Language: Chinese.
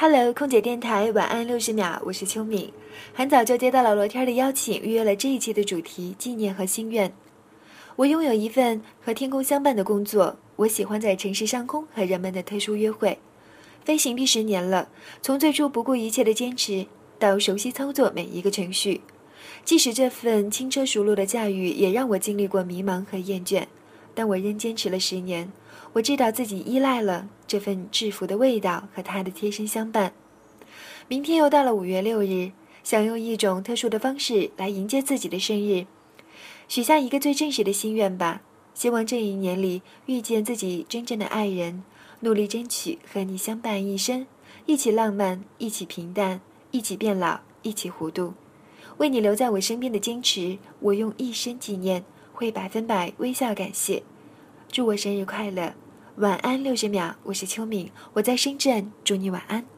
Hello，空姐电台晚安六十秒，我是秋敏。很早就接到了罗天的邀请，预约了这一期的主题纪念和心愿。我拥有一份和天空相伴的工作，我喜欢在城市上空和人们的特殊约会。飞行第十年了，从最初不顾一切的坚持，到熟悉操作每一个程序。即使这份轻车熟路的驾驭，也让我经历过迷茫和厌倦，但我仍坚持了十年。我知道自己依赖了这份制服的味道和它的贴身相伴。明天又到了五月六日，想用一种特殊的方式来迎接自己的生日，许下一个最真实的心愿吧。希望这一年里遇见自己真正的爱人，努力争取和你相伴一生，一起浪漫，一起平淡，一起变老，一起糊涂。为你留在我身边的坚持，我用一生纪念，会百分百微笑感谢。祝我生日快乐！晚安六十秒，我是秋敏，我在深圳，祝你晚安。